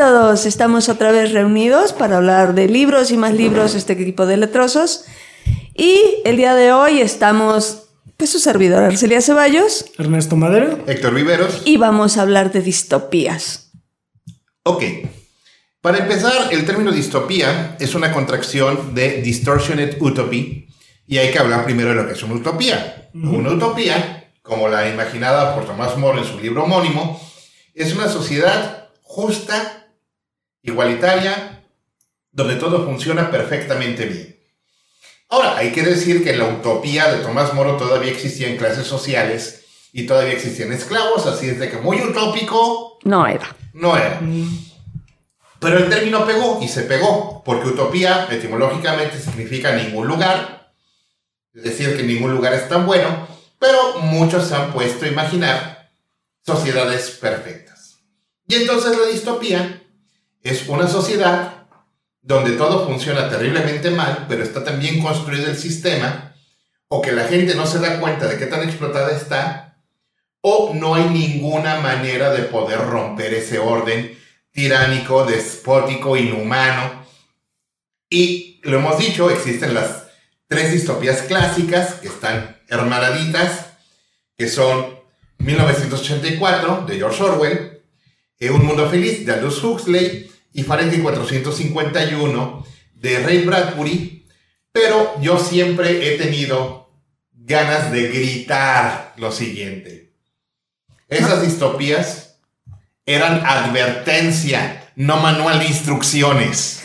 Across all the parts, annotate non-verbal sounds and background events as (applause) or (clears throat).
todos, estamos otra vez reunidos para hablar de libros y más libros, este equipo de letrosos. Y el día de hoy estamos, pues su servidor Arcelia Ceballos. Ernesto Madera. Héctor Viveros. Y vamos a hablar de distopías. Ok. Para empezar, el término distopía es una contracción de distortioned utopy. Y hay que hablar primero de lo que es una utopía. Una utopía, como la imaginada por Tomás More en su libro homónimo, es una sociedad justa, igualitaria, donde todo funciona perfectamente bien. Ahora, hay que decir que la utopía de Tomás Moro todavía existía en clases sociales y todavía existían esclavos, así es de que muy utópico. No era. No era. Pero el término pegó y se pegó, porque utopía etimológicamente significa ningún lugar, es decir, que ningún lugar es tan bueno, pero muchos se han puesto a imaginar sociedades perfectas. Y entonces la distopía es una sociedad donde todo funciona terriblemente mal, pero está tan bien construido el sistema, o que la gente no se da cuenta de qué tan explotada está, o no hay ninguna manera de poder romper ese orden tiránico, despótico, inhumano. Y lo hemos dicho, existen las tres distopías clásicas que están hermanaditas, que son 1984 de George Orwell, un Mundo Feliz de Aldous Huxley y Fahrenheit 451 de Ray Bradbury, pero yo siempre he tenido ganas de gritar lo siguiente. Esas distopías eran advertencia, no manual de instrucciones.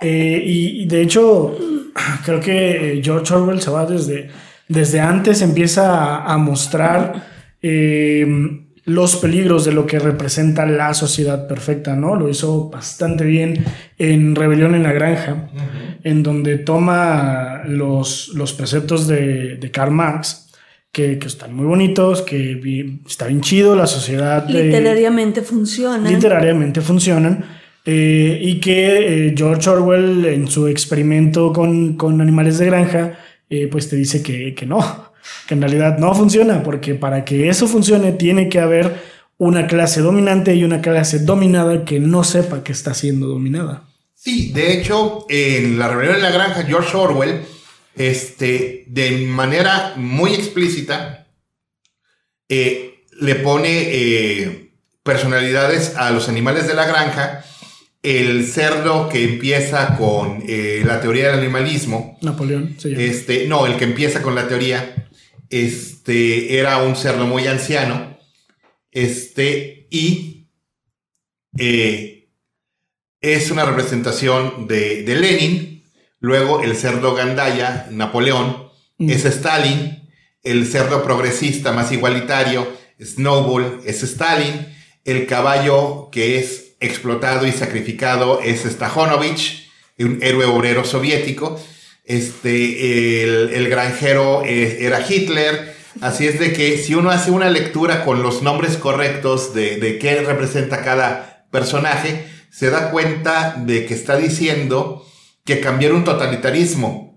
Eh, y, de hecho, (clears throat) creo que George Orwell se va desde, desde antes, empieza a, mostrar eh, los peligros de lo que representa la sociedad perfecta, ¿no? Lo hizo bastante bien en Rebelión en la Granja, en donde toma los, los preceptos de, Karl Marx, que, están muy bonitos, que está bien chido, la sociedad... Literariamente funcionan. Literariamente funcionan. Eh, y que eh, George Orwell en su experimento con, animales de granja, eh, pues te dice que, que no, que en realidad no funciona, porque para que eso funcione tiene que haber una clase dominante y una clase dominada que no sepa que está siendo dominada. Sí, de hecho, en La Rebelión en la Granja, George Orwell, este, de manera muy explícita, eh, le pone eh, personalidades a los animales de la granja. El cerdo que empieza con eh, la teoría del animalismo. Napoleón, Este, no, el que empieza con la teoría este, era un cerdo muy anciano, este, y eh, es una representación de, Lenin, luego el cerdo Gandaya, Napoleón, mm. es Stalin, el cerdo progresista más igualitario, Snowball, es Stalin, el caballo que es explotado y sacrificado es Stajonovich, un héroe obrero soviético, este, el, granjero eh, era Hitler. Así es de que si uno hace una lectura con los nombres correctos de, de qué representa cada personaje, se da cuenta de que está diciendo que cambiar un totalitarismo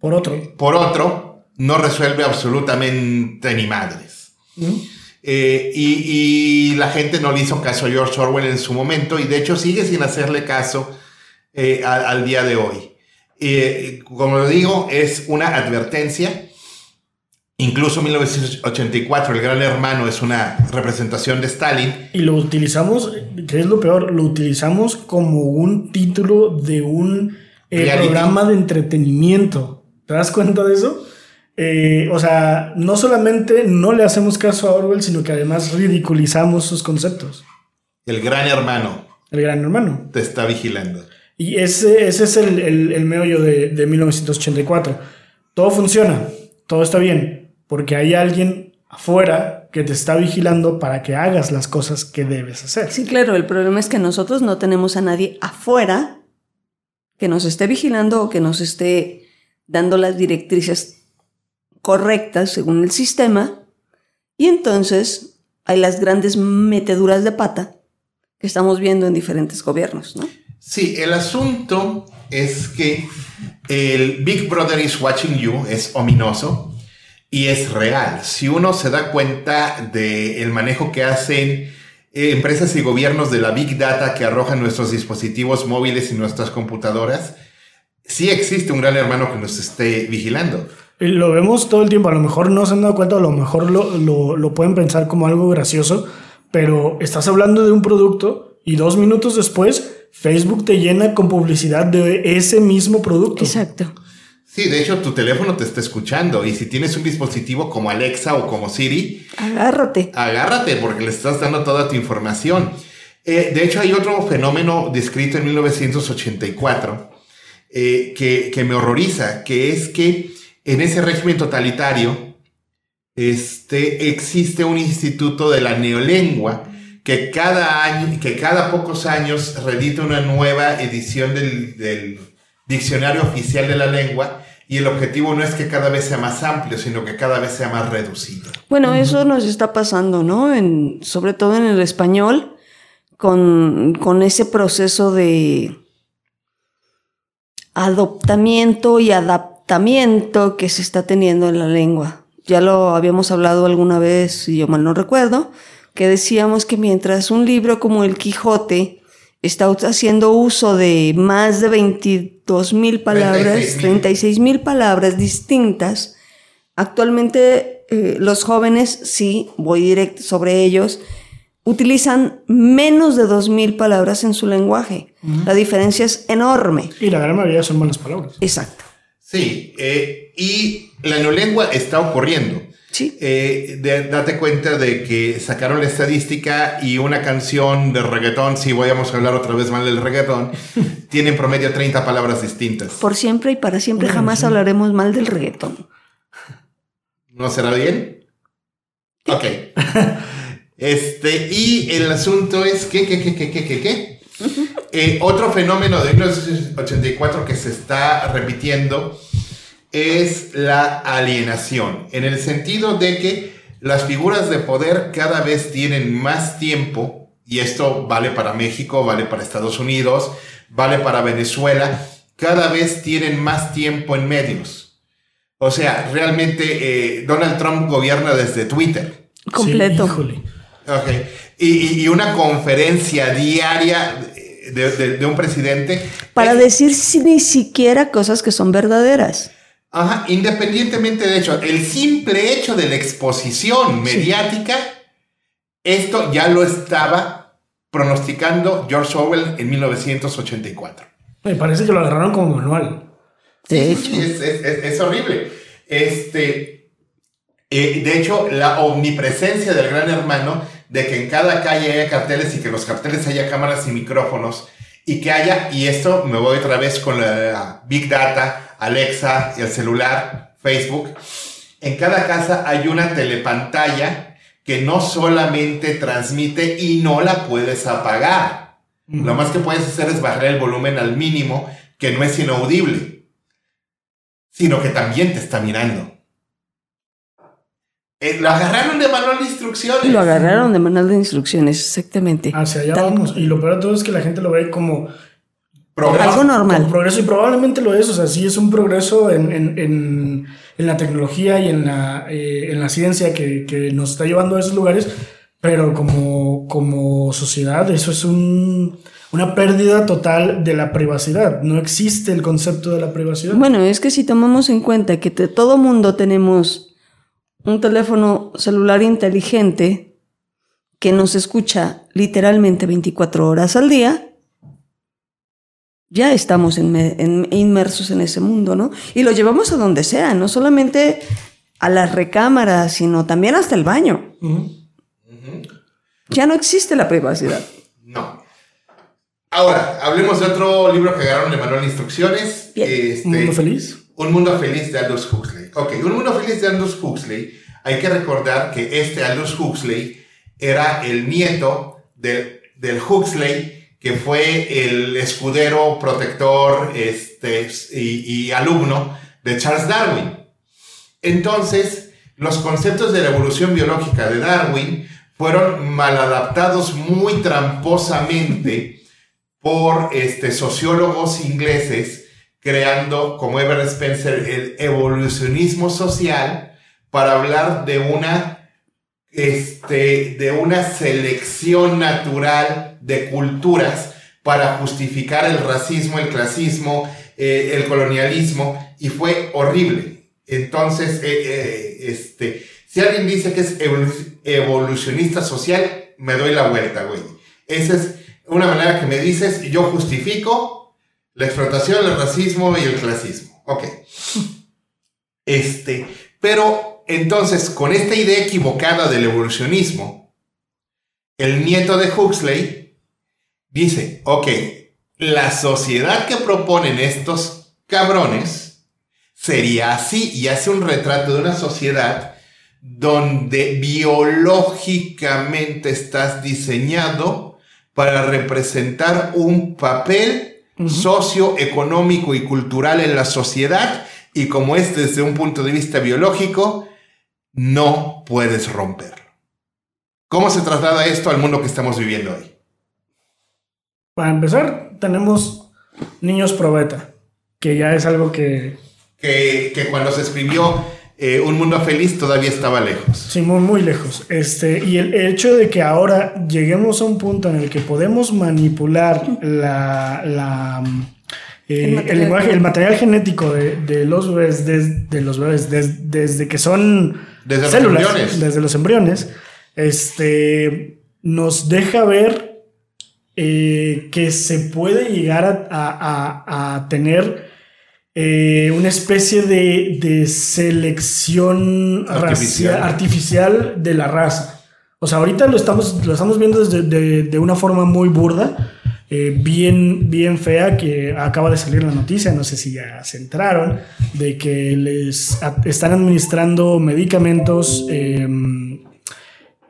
por otro, por otro no resuelve absolutamente ni madres. ¿Mm? Eh, y, la gente no le hizo caso a George Orwell en su momento y de hecho sigue sin hacerle caso eh, al día de hoy. Eh, como lo digo, es una advertencia. Incluso 1984, El Gran Hermano es una representación de Stalin. Y lo utilizamos, que es lo peor, lo utilizamos como un título de un programa de entretenimiento. ¿Te das cuenta de eso? Eh, o sea, no solamente no le hacemos caso a Orwell, sino que además ridiculizamos sus conceptos. El Gran Hermano. El Gran Hermano. Te está vigilando. Y ese, ese es el, el, meollo de, de 1984. Todo funciona, todo está bien, porque hay alguien afuera que te está vigilando para que hagas las cosas que debes hacer. Sí, claro, el problema es que nosotros no tenemos a nadie afuera que nos esté vigilando o que nos esté dando las directrices correctas según el sistema. Y entonces hay las grandes meteduras de pata que estamos viendo en diferentes gobiernos, ¿no? Sí, el asunto es que el Big Brother is watching you es ominoso y es real. Si uno se da cuenta del manejo que hacen eh, empresas y gobiernos de la Big Data que arrojan nuestros dispositivos móviles y nuestras computadoras, sí existe un gran hermano que nos esté vigilando. Lo vemos todo el tiempo, a lo mejor no se han dado cuenta, a lo mejor lo, lo, lo pueden pensar como algo gracioso, pero estás hablando de un producto y dos minutos después Facebook te llena con publicidad de ese mismo producto. Exacto. Sí, de hecho tu teléfono te está escuchando y si tienes un dispositivo como Alexa o como Siri, agárrate. Agárrate porque le estás dando toda tu información. Eh, de hecho hay otro fenómeno descrito en 1984 eh, que, que, me horroriza, que es que en ese régimen totalitario este, existe un instituto de la neolengua que cada año, que cada pocos años redita una nueva edición del, del diccionario oficial de la lengua y el objetivo no es que cada vez sea más amplio, sino que cada vez sea más reducido. Bueno, eso nos está pasando, ¿no? En, sobre todo en el español, con, con ese proceso de adoptamiento y que se está teniendo en la lengua. Ya lo habíamos hablado alguna vez, si yo mal no recuerdo, que decíamos que mientras un libro como El Quijote está haciendo uso de más de 22 mil palabras, 36 mil palabras distintas. Actualmente eh, los jóvenes, sí, voy directo sobre ellos, utilizan menos de 2 mil palabras en su lenguaje. La diferencia es enorme. Y la gran mayoría son malas palabras. Exacto. Sí, eh, y la neolengua está ocurriendo. Sí. Eh, date cuenta de que sacaron la estadística y una canción de reggaetón, si voy a hablar otra vez mal del reggaetón, (laughs) tiene en promedio 30 palabras distintas. Por siempre y para siempre jamás hablaremos mal del reggaetón. ¿No será bien? Ok. (laughs) este, y el asunto es que, que, que, que, que, que, que. Eh, otro fenómeno de 1984 que se está repitiendo es la alienación, en el sentido de que las figuras de poder cada vez tienen más tiempo, y esto vale para México, vale para Estados Unidos, vale para Venezuela, cada vez tienen más tiempo en medios. O sea, realmente eh, Donald Trump gobierna desde Twitter. Completo. okay. y, y, una conferencia diaria de, de, un presidente. Para decir ni siquiera cosas que son verdaderas. Ajá, independientemente de hecho, el simple hecho de la exposición mediática, esto ya lo estaba pronosticando George Orwell en 1984. Me parece que lo agarraron como manual. De hecho. Es, horrible. Este, eh, de hecho, la omnipresencia del gran hermano, de que en cada calle haya carteles y que los carteles haya cámaras y micrófonos, y que haya, y esto me voy otra vez con la Big Data, Alexa y el celular, Facebook, en cada casa hay una telepantalla que no solamente transmite y no la puedes apagar. Lo más que puedes hacer es bajar el volumen al mínimo, que no es inaudible, sino que también te está mirando. Eh, lo agarraron de manual de instrucciones. Lo agarraron de manual de instrucciones, exactamente. Hacia allá vamos. Y lo peor de todo es que la gente lo ve como algo normal. progreso y probablemente lo es, o sea, sí es un progreso en, en, en, en la tecnología y en la, eh, en la ciencia que, que, nos está llevando a esos lugares, pero como, como sociedad eso es un, una pérdida total de la privacidad. No existe el concepto de la privacidad. Bueno, es que si tomamos en cuenta que todo mundo tenemos un teléfono celular inteligente que nos escucha literalmente 24 horas al día, ya estamos inmersos en ese mundo, ¿no? Y lo llevamos a donde sea, no solamente a las recámaras, sino también hasta el baño. Ya no existe la privacidad. No. Ahora, hablemos de otro libro que agarraron de manual de instrucciones. Este, ¿Un mundo feliz? Un mundo feliz de Aldous Huxley. Ok, Un mundo feliz de Aldous Huxley. Hay que recordar que este Aldous Huxley era el nieto del Huxley que fue el escudero, protector este, y, alumno de Charles Darwin. Entonces, los conceptos de la evolución biológica de Darwin fueron mal adaptados muy tramposamente por este, sociólogos ingleses, creando, como Ever Spencer, el evolucionismo social para hablar de una este, de una selección natural de culturas para justificar el racismo, el clasismo, eh, el colonialismo, y fue horrible. Entonces, eh, eh, este, si alguien dice que es evolucionista social, me doy la vuelta, güey. Esa es una manera que me dices, yo justifico la explotación, el racismo y el clasismo. Ok. Este, pero entonces, con esta idea equivocada del evolucionismo, el nieto de Huxley dice, ok, la sociedad que proponen estos cabrones sería así y hace un retrato de una sociedad donde biológicamente estás diseñado para representar un papel socioeconómico y cultural en la sociedad y como es desde un punto de vista biológico, no puedes romperlo. ¿Cómo se traslada esto al mundo que estamos viviendo hoy? Para empezar, tenemos niños probeta, que ya es algo que... Que, que cuando se escribió eh, un mundo feliz todavía estaba lejos. Sí, muy, muy lejos. Este, y el hecho de que ahora lleguemos a un punto en el que podemos manipular la, la eh, el, el, material genético de, los bebés, de, los bebés desde que son desde células, los embriones. desde los embriones, este, nos deja ver eh, que se puede llegar a, a tener eh, una especie de, selección artificial. de la raza. O sea, ahorita lo estamos, lo estamos viendo desde, de, una forma muy burda, eh, bien, bien fea, que acaba de salir la noticia, no sé si ya se entraron, de que les están administrando medicamentos em,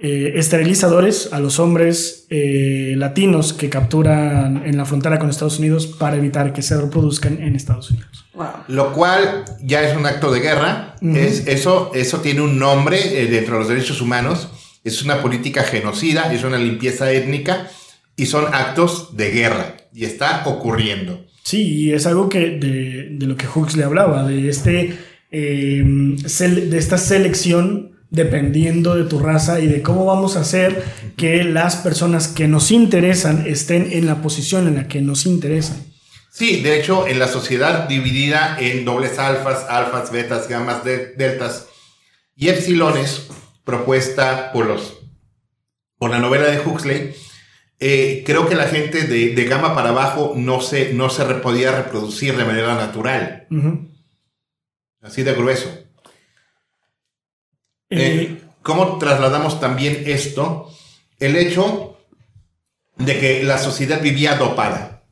eh, esterilizadores a los hombres eh, latinos que capturan en la frontera con Estados Unidos para evitar que se reproduzcan en Estados Unidos. Lo cual ya es un acto de guerra. es, eso, eso tiene un nombre eh, dentro de los derechos humanos. Es una política genocida, es una limpieza étnica y son actos de guerra. Y está ocurriendo. Sí, y es algo que de, de lo que Huxley hablaba, de, este, de esta selección dependiendo de tu raza y de cómo vamos a hacer que las personas que nos interesan estén en la posición en la que nos interesan. Sí, de hecho, en la sociedad dividida en dobles alfas, alfas, betas, gamas, deltas y epsilones, propuesta por, los, por la novela de Huxley, eh, creo que la gente de, de, gama para abajo no se, no se podía reproducir de manera natural. Así de grueso. Eh, eh, ¿Cómo trasladamos también esto? El hecho de que la sociedad vivía dopada.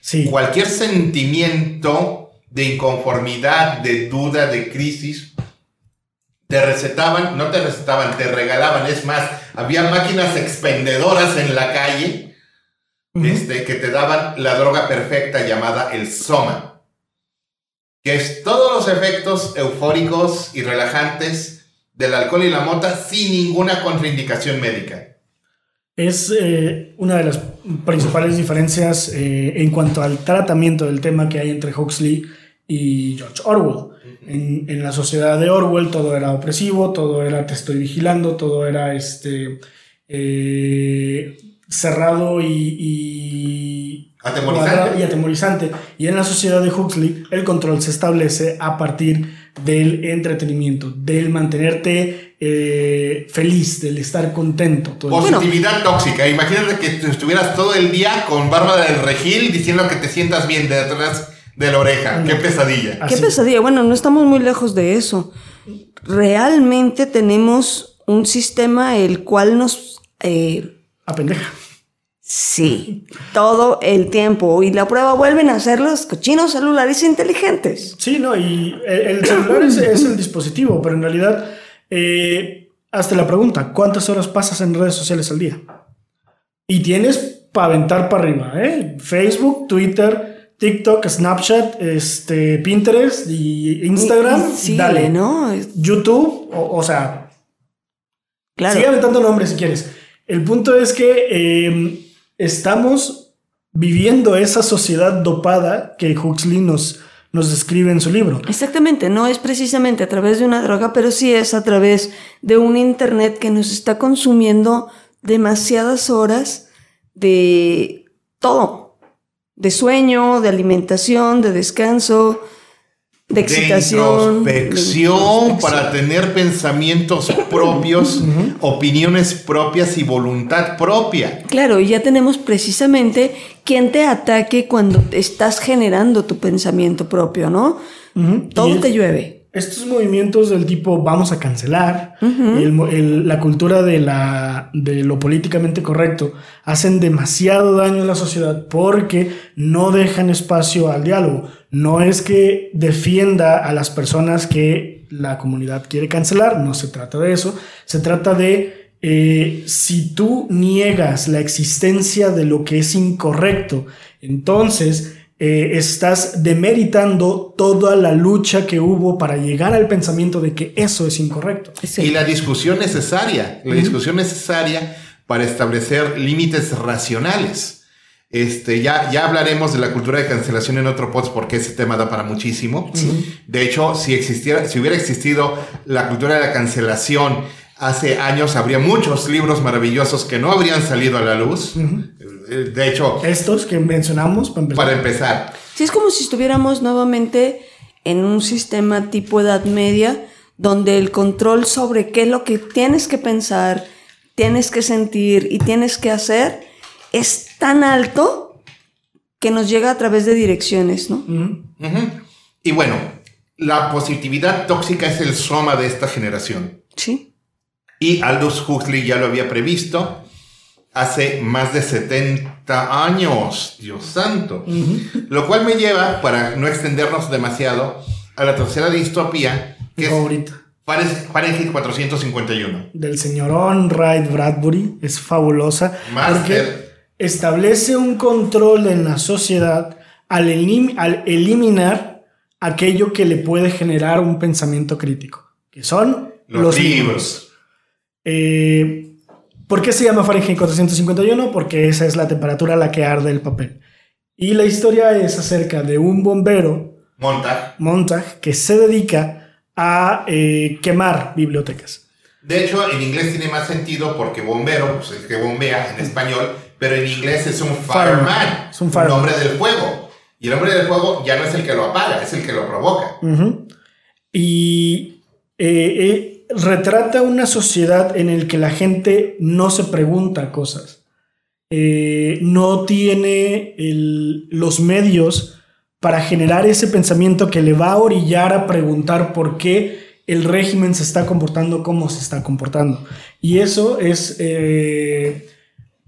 Sí. Cualquier sentimiento de inconformidad, de duda, de crisis, te recetaban, no te recetaban, te regalaban. Es más, había máquinas expendedoras en la calle este, que te daban la droga perfecta llamada el soma, que es todos los efectos eufóricos y relajantes del alcohol y la mota sin ninguna contraindicación médica. Es eh, una de las principales diferencias eh, en cuanto al tratamiento del tema que hay entre Huxley y George Orwell. En, la sociedad de Orwell todo era opresivo, todo era te estoy vigilando, todo era este, eh, cerrado y, atemorizante. y atemorizante. Y en la sociedad de Huxley el control se establece a partir del entretenimiento, del mantenerte eh, feliz, del estar contento. Positividad tóxica. Imagínate que estuvieras todo el día con Bárbara del Regil diciendo que te sientas bien detrás de la oreja. Qué pesadilla. Qué pesadilla. Bueno, no estamos muy lejos de eso. Realmente tenemos un sistema el cual nos... Eh, Apendeja. Sí, todo el tiempo. Y la prueba vuelven a ser los cochinos celulares inteligentes. Sí, no, y el celular es, el dispositivo, pero en realidad, eh, hazte la pregunta, ¿cuántas horas pasas en redes sociales al día? Y tienes para aventar para arriba, ¿eh? Facebook, Twitter, TikTok, Snapchat, este, Pinterest y Instagram. Sí, dale, ¿no? YouTube, o, sea, claro. sigue aventando nombres si quieres. El punto es que... Eh, estamos viviendo esa sociedad dopada que Huxley nos, nos describe en su libro. Exactamente, no es precisamente a través de una droga, pero sí es a través de un Internet que nos está consumiendo demasiadas horas de todo, de sueño, de alimentación, de descanso, de excitación. De introspección para tener pensamientos propios, opiniones propias y voluntad propia. Claro, y ya tenemos precisamente quien te ataque cuando estás generando tu pensamiento propio, ¿no? Todo te llueve. Estos movimientos del tipo vamos a cancelar, la cultura de, la, de lo políticamente correcto, hacen demasiado daño a la sociedad porque no dejan espacio al diálogo. No es que defienda a las personas que la comunidad quiere cancelar, no se trata de eso, se trata de eh, si tú niegas la existencia de lo que es incorrecto, entonces eh, estás demeritando toda la lucha que hubo para llegar al pensamiento de que eso es incorrecto. Y la discusión necesaria, la discusión necesaria para establecer límites racionales. Este, ya, ya hablaremos de la cultura de cancelación en otro post porque ese tema da para muchísimo. De hecho, si existiera, si hubiera existido la cultura de la cancelación hace años, habría muchos libros maravillosos que no habrían salido a la luz. Eh, de hecho, estos que mencionamos para empezar. Para empezar. Sí, es como si estuviéramos nuevamente en un sistema tipo Edad Media, donde el control sobre qué es lo que tienes que pensar, tienes que sentir y tienes que hacer es tan alto que nos llega a través de direcciones, ¿no? Y bueno, la positividad tóxica es el soma de esta generación. Sí. Y Aldous Huxley ya lo había previsto hace más de 70 años, Dios santo. Lo cual me lleva, para no extendernos demasiado, a la tercera distopía, que favorita. es Fahrenheit 451. Del señor On Wright Bradbury, es fabulosa. Porque establece un control en la sociedad al, al eliminar aquello que le puede generar un pensamiento crítico, que son los, libros. Eh, ¿Por qué se llama Fahrenheit 451? Porque esa es la temperatura a la que arde el papel. Y la historia es acerca de un bombero, Montag, Montag que se dedica a eh, quemar bibliotecas. De hecho, en inglés tiene más sentido porque bombero, pues el que bombea en español, pero en inglés es un fireman, es un, fireman. hombre del fuego. Y el hombre del fuego ya no es el que lo apaga, es el que lo provoca. Y eh, eh retrata una sociedad en la que la gente no se pregunta cosas, eh, no tiene los medios para generar ese pensamiento que le va a orillar a preguntar por qué el régimen se está comportando como se está comportando. Y eso es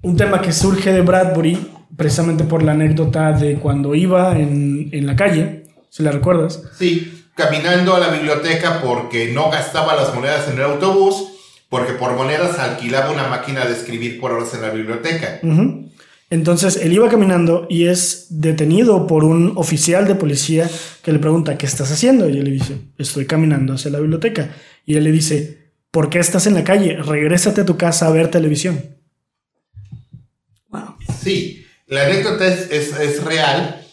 un tema que surge de Bradbury precisamente por la anécdota de cuando iba en, en la calle, si la recuerdas. Sí caminando a la biblioteca porque no gastaba las monedas en el autobús, porque por monedas alquilaba una máquina de escribir por horas en la biblioteca. Entonces él iba caminando y es detenido por un oficial de policía que le pregunta, ¿qué estás haciendo? Y él le dice, estoy caminando hacia la biblioteca. Y él le dice, ¿por qué estás en la calle? Regrésate a tu casa a ver televisión. Sí, la anécdota es, es real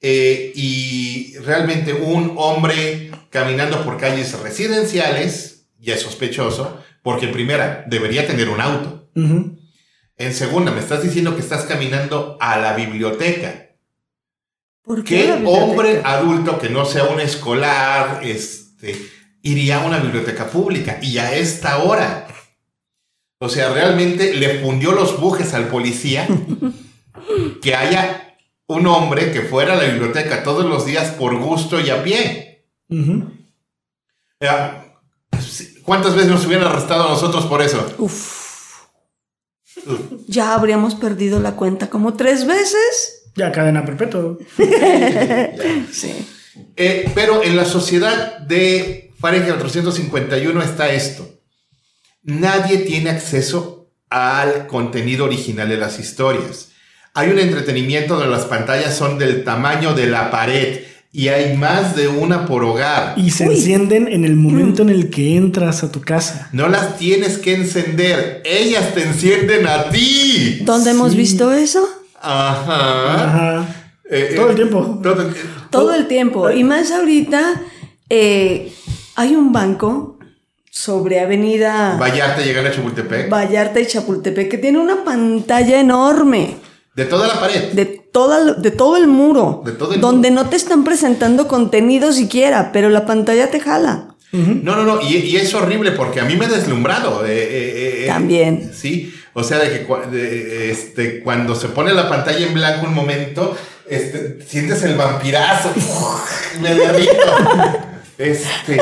eh, y realmente un hombre caminando por calles residenciales ya es sospechoso, porque en primera, debería tener un auto. En segunda, me estás diciendo que estás caminando a la biblioteca. ¿Por qué? hombre adulto que no sea un escolar este, iría a una biblioteca pública? Y a esta hora. O sea, realmente le fundió los bujes al policía (laughs) que haya un hombre que fuera a la biblioteca todos los días por gusto y a pie. ¿Cuántas veces nos hubieran arrestado a nosotros por eso? Uf. Ya habríamos perdido la cuenta como tres veces. Ya cadena perpetua. (laughs) sí. Eh, pero en la sociedad de Fahrenheit 451 está esto. Nadie tiene acceso al contenido original de las historias. Hay un entretenimiento donde las pantallas son del tamaño de la pared y hay más de una por hogar. Y se encienden en el momento en el que entras a tu casa. No las tienes que encender, ellas te encienden a ti. ¿Dónde hemos visto eso? Ajá. Ajá. Eh, todo el eh, tiempo. Todo el tiempo. Y más ahorita eh, hay un banco sobre Avenida Vallarta llegando a Chapultepec. Vallarta y Chapultepec que tiene una pantalla enorme de toda la pared. de, toda, de todo el muro. De todo el donde no te están presentando contenido siquiera, pero la pantalla te jala. No, no, no, y, y es horrible porque a mí me ha deslumbrado. eh, eh, eh, También. Sí, o sea, de que de, este, cuando se pone la pantalla en blanco un momento, este, sientes el vampirazo. (laughs) me derrito. Este,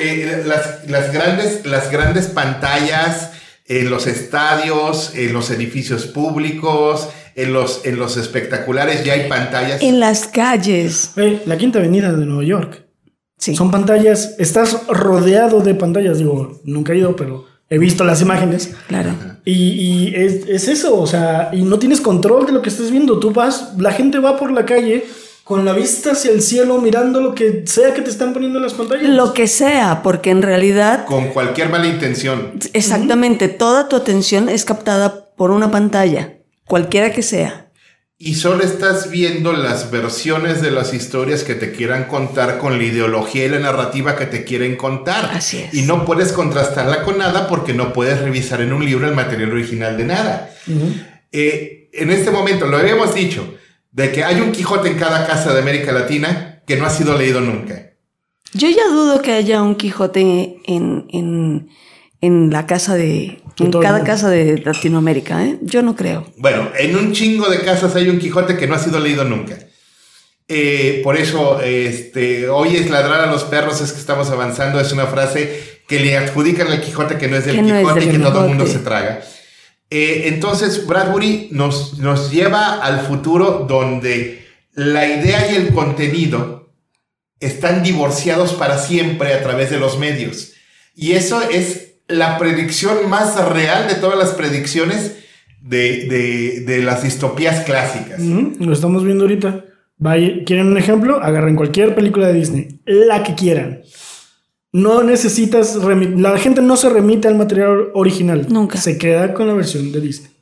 eh, las, las grandes, las grandes pantallas en los estadios, en los edificios públicos, en los, en los espectaculares, ya hay pantallas. En las calles. La Quinta Avenida de Nueva York. Sí. Son pantallas, estás rodeado de pantallas. Digo, nunca he ido, pero he visto las imágenes. Claro. Y, y es, es eso, o sea, y no tienes control de lo que estés viendo. Tú vas, la gente va por la calle con la vista hacia el cielo, mirando lo que sea que te están poniendo en las pantallas. Lo que sea, porque en realidad, Con cualquier mala intención. exactamente, toda tu atención es captada por una pantalla, cualquiera que sea. Y solo estás viendo las versiones de las historias que te quieran contar con la ideología y la narrativa que te quieren contar. Así es. Y no puedes contrastarla con nada porque no puedes revisar en un libro el material original de nada. Eh, en este momento, lo habíamos dicho, de que hay un Quijote en cada casa de América Latina que no ha sido leído nunca. Yo ya dudo que haya un Quijote en, en, en la casa de. En cada casa de Latinoamérica, ¿eh? Yo no creo. Bueno, en un chingo de casas hay un Quijote que no ha sido leído nunca. Eh, por eso, este, hoy es ladrar a los perros, es que estamos avanzando, es una frase que le adjudican al Quijote que no es del Que no es Quijote del y que todo el mundo se traga. Eh, entonces, Bradbury nos, nos lleva al futuro donde la idea y el contenido están divorciados para siempre a través de los medios. Y eso es la predicción más real de todas las predicciones de, de- de las distopías clásicas. Lo estamos viendo ahorita. ¿Quieren un ejemplo? Agarren cualquier película de Disney, la que quieran. No necesitas, la gente no se remite al material original. Nunca. Se queda con la versión de Disney.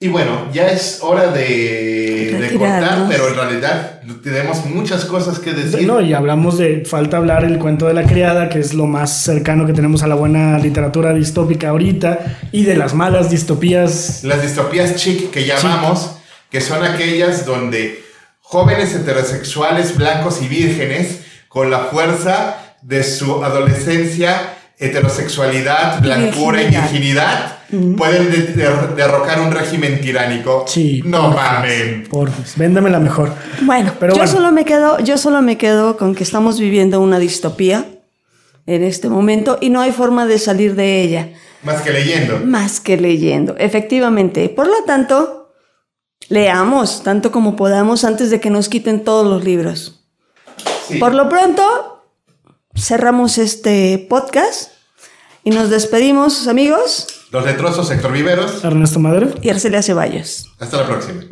Y bueno, ya es hora de, de cortar, pero en realidad tenemos muchas cosas que decir. No, y hablamos de, falta hablar el cuento de la criada, que es lo más cercano que tenemos a la buena literatura distópica ahorita, y de las malas distopías. Las distopías chic que llamamos, que son aquellas donde jóvenes heterosexuales, blancos y vírgenes, con la fuerza de su adolescencia, heterosexualidad, blancura y Virginidad. virginidad, pueden de- de- derrocar un régimen tiránico. Sí. No porfis, mamen. porfis, véndamela mejor. Bueno, Pero yo bueno. solo me quedo, yo solo me quedo con que estamos viviendo una distopía en este momento y no hay forma de salir de ella Más que leyendo. más que leyendo, efectivamente. Por lo tanto, leamos tanto como podamos antes de que nos quiten todos los libros. Sí. Por lo pronto, cerramos este podcast y nos despedimos, amigos, Los letrosos, Héctor Viveros. Ernesto Madero. y Arcelia Ceballos. Hasta la próxima.